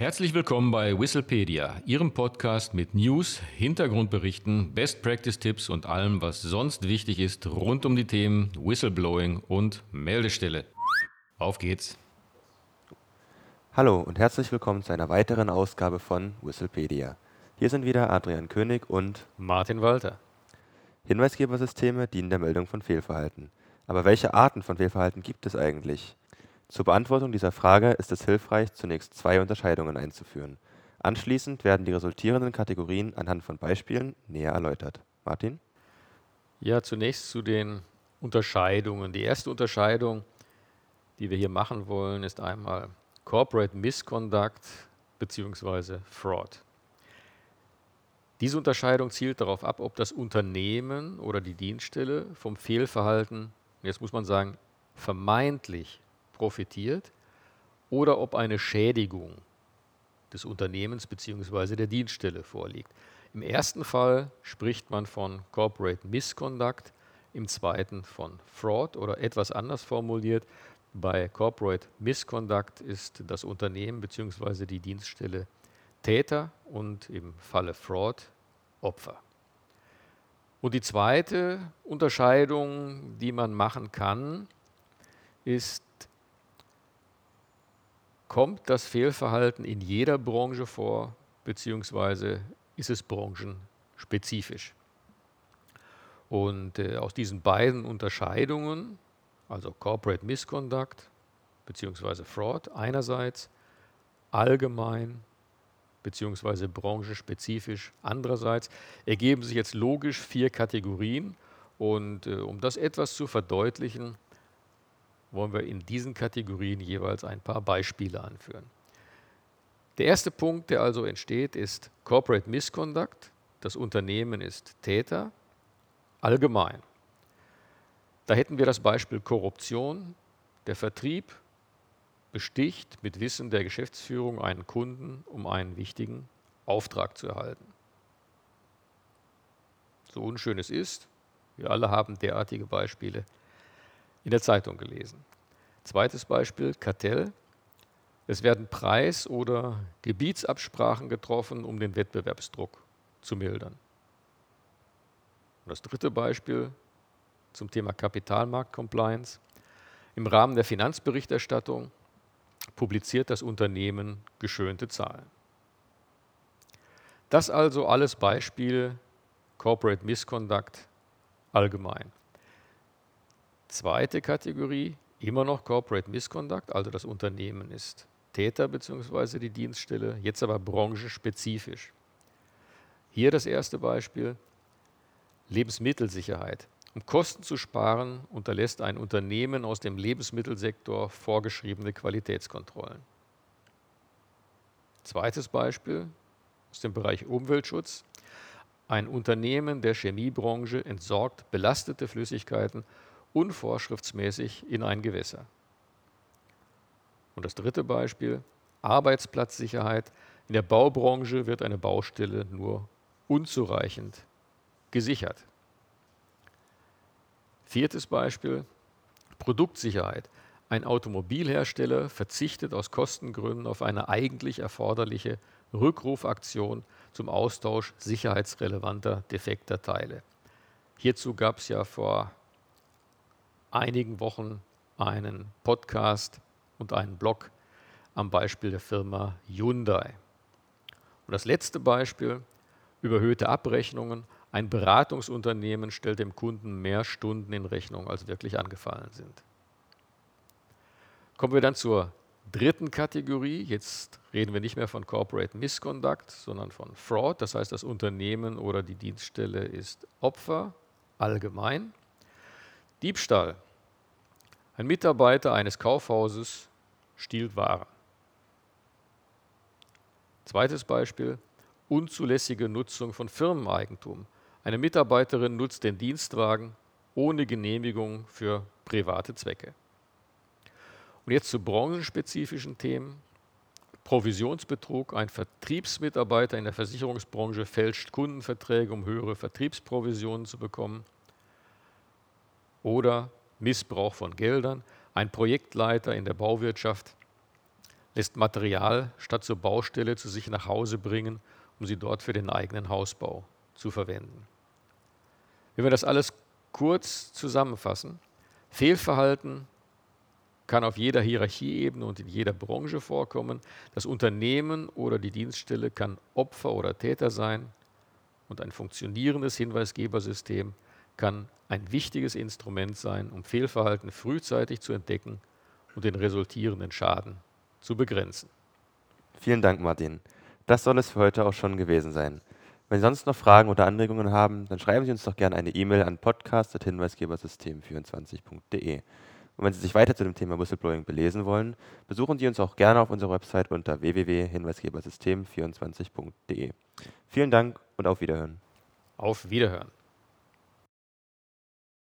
Herzlich willkommen bei Whistlepedia, Ihrem Podcast mit News, Hintergrundberichten, Best Practice Tipps und allem, was sonst wichtig ist rund um die Themen Whistleblowing und Meldestelle. Auf geht's! Hallo und herzlich willkommen zu einer weiteren Ausgabe von Whistlepedia. Hier sind wieder Adrian König und Martin Walter. Hinweisgebersysteme dienen der Meldung von Fehlverhalten. Aber welche Arten von Fehlverhalten gibt es eigentlich? Zur Beantwortung dieser Frage ist es hilfreich, zunächst zwei Unterscheidungen einzuführen. Anschließend werden die resultierenden Kategorien anhand von Beispielen näher erläutert. Martin? Ja, zunächst zu den Unterscheidungen. Die erste Unterscheidung, die wir hier machen wollen, ist einmal Corporate Misconduct bzw. Fraud. Diese Unterscheidung zielt darauf ab, ob das Unternehmen oder die Dienststelle vom Fehlverhalten, jetzt muss man sagen, vermeintlich profitiert oder ob eine Schädigung des Unternehmens bzw. der Dienststelle vorliegt. Im ersten Fall spricht man von Corporate Misconduct, im zweiten von Fraud oder etwas anders formuliert. Bei Corporate Misconduct ist das Unternehmen bzw. die Dienststelle Täter und im Falle Fraud Opfer. Und die zweite Unterscheidung, die man machen kann, ist Kommt das Fehlverhalten in jeder Branche vor, beziehungsweise ist es branchenspezifisch? Und äh, aus diesen beiden Unterscheidungen, also Corporate Misconduct beziehungsweise Fraud einerseits, allgemein beziehungsweise branchenspezifisch andererseits, ergeben sich jetzt logisch vier Kategorien. Und äh, um das etwas zu verdeutlichen, wollen wir in diesen Kategorien jeweils ein paar Beispiele anführen. Der erste Punkt, der also entsteht, ist Corporate Misconduct. Das Unternehmen ist Täter, allgemein. Da hätten wir das Beispiel Korruption. Der Vertrieb besticht mit Wissen der Geschäftsführung einen Kunden, um einen wichtigen Auftrag zu erhalten. So unschön es ist, wir alle haben derartige Beispiele in der Zeitung gelesen. Zweites Beispiel, Kartell. Es werden Preis- oder Gebietsabsprachen getroffen, um den Wettbewerbsdruck zu mildern. Und das dritte Beispiel zum Thema Kapitalmarkt-Compliance. Im Rahmen der Finanzberichterstattung publiziert das Unternehmen geschönte Zahlen. Das also alles Beispiele Corporate Misconduct allgemein. Zweite Kategorie, immer noch Corporate Misconduct, also das Unternehmen ist Täter bzw. die Dienststelle, jetzt aber branchenspezifisch. Hier das erste Beispiel, Lebensmittelsicherheit. Um Kosten zu sparen, unterlässt ein Unternehmen aus dem Lebensmittelsektor vorgeschriebene Qualitätskontrollen. Zweites Beispiel aus dem Bereich Umweltschutz. Ein Unternehmen der Chemiebranche entsorgt belastete Flüssigkeiten unvorschriftsmäßig in ein Gewässer. Und das dritte Beispiel, Arbeitsplatzsicherheit. In der Baubranche wird eine Baustelle nur unzureichend gesichert. Viertes Beispiel, Produktsicherheit. Ein Automobilhersteller verzichtet aus Kostengründen auf eine eigentlich erforderliche Rückrufaktion zum Austausch sicherheitsrelevanter defekter Teile. Hierzu gab es ja vor einigen Wochen einen Podcast und einen Blog am Beispiel der Firma Hyundai. Und das letzte Beispiel, überhöhte Abrechnungen. Ein Beratungsunternehmen stellt dem Kunden mehr Stunden in Rechnung, als wirklich angefallen sind. Kommen wir dann zur dritten Kategorie. Jetzt reden wir nicht mehr von Corporate Misconduct, sondern von Fraud. Das heißt, das Unternehmen oder die Dienststelle ist Opfer allgemein. Diebstahl. Ein Mitarbeiter eines Kaufhauses stiehlt Waren. Zweites Beispiel, unzulässige Nutzung von Firmeneigentum. Eine Mitarbeiterin nutzt den Dienstwagen ohne Genehmigung für private Zwecke. Und jetzt zu branchenspezifischen Themen. Provisionsbetrug. Ein Vertriebsmitarbeiter in der Versicherungsbranche fälscht Kundenverträge, um höhere Vertriebsprovisionen zu bekommen. Oder Missbrauch von Geldern. Ein Projektleiter in der Bauwirtschaft lässt Material statt zur Baustelle zu sich nach Hause bringen, um sie dort für den eigenen Hausbau zu verwenden. Wenn wir das alles kurz zusammenfassen, Fehlverhalten kann auf jeder Hierarchieebene und in jeder Branche vorkommen. Das Unternehmen oder die Dienststelle kann Opfer oder Täter sein und ein funktionierendes Hinweisgebersystem kann ein wichtiges Instrument sein, um Fehlverhalten frühzeitig zu entdecken und den resultierenden Schaden zu begrenzen. Vielen Dank, Martin. Das soll es für heute auch schon gewesen sein. Wenn Sie sonst noch Fragen oder Anregungen haben, dann schreiben Sie uns doch gerne eine E-Mail an podcast.hinweisgebersystem24.de. Und wenn Sie sich weiter zu dem Thema Whistleblowing belesen wollen, besuchen Sie uns auch gerne auf unserer Website unter www.hinweisgebersystem24.de. Vielen Dank und auf Wiederhören. Auf Wiederhören.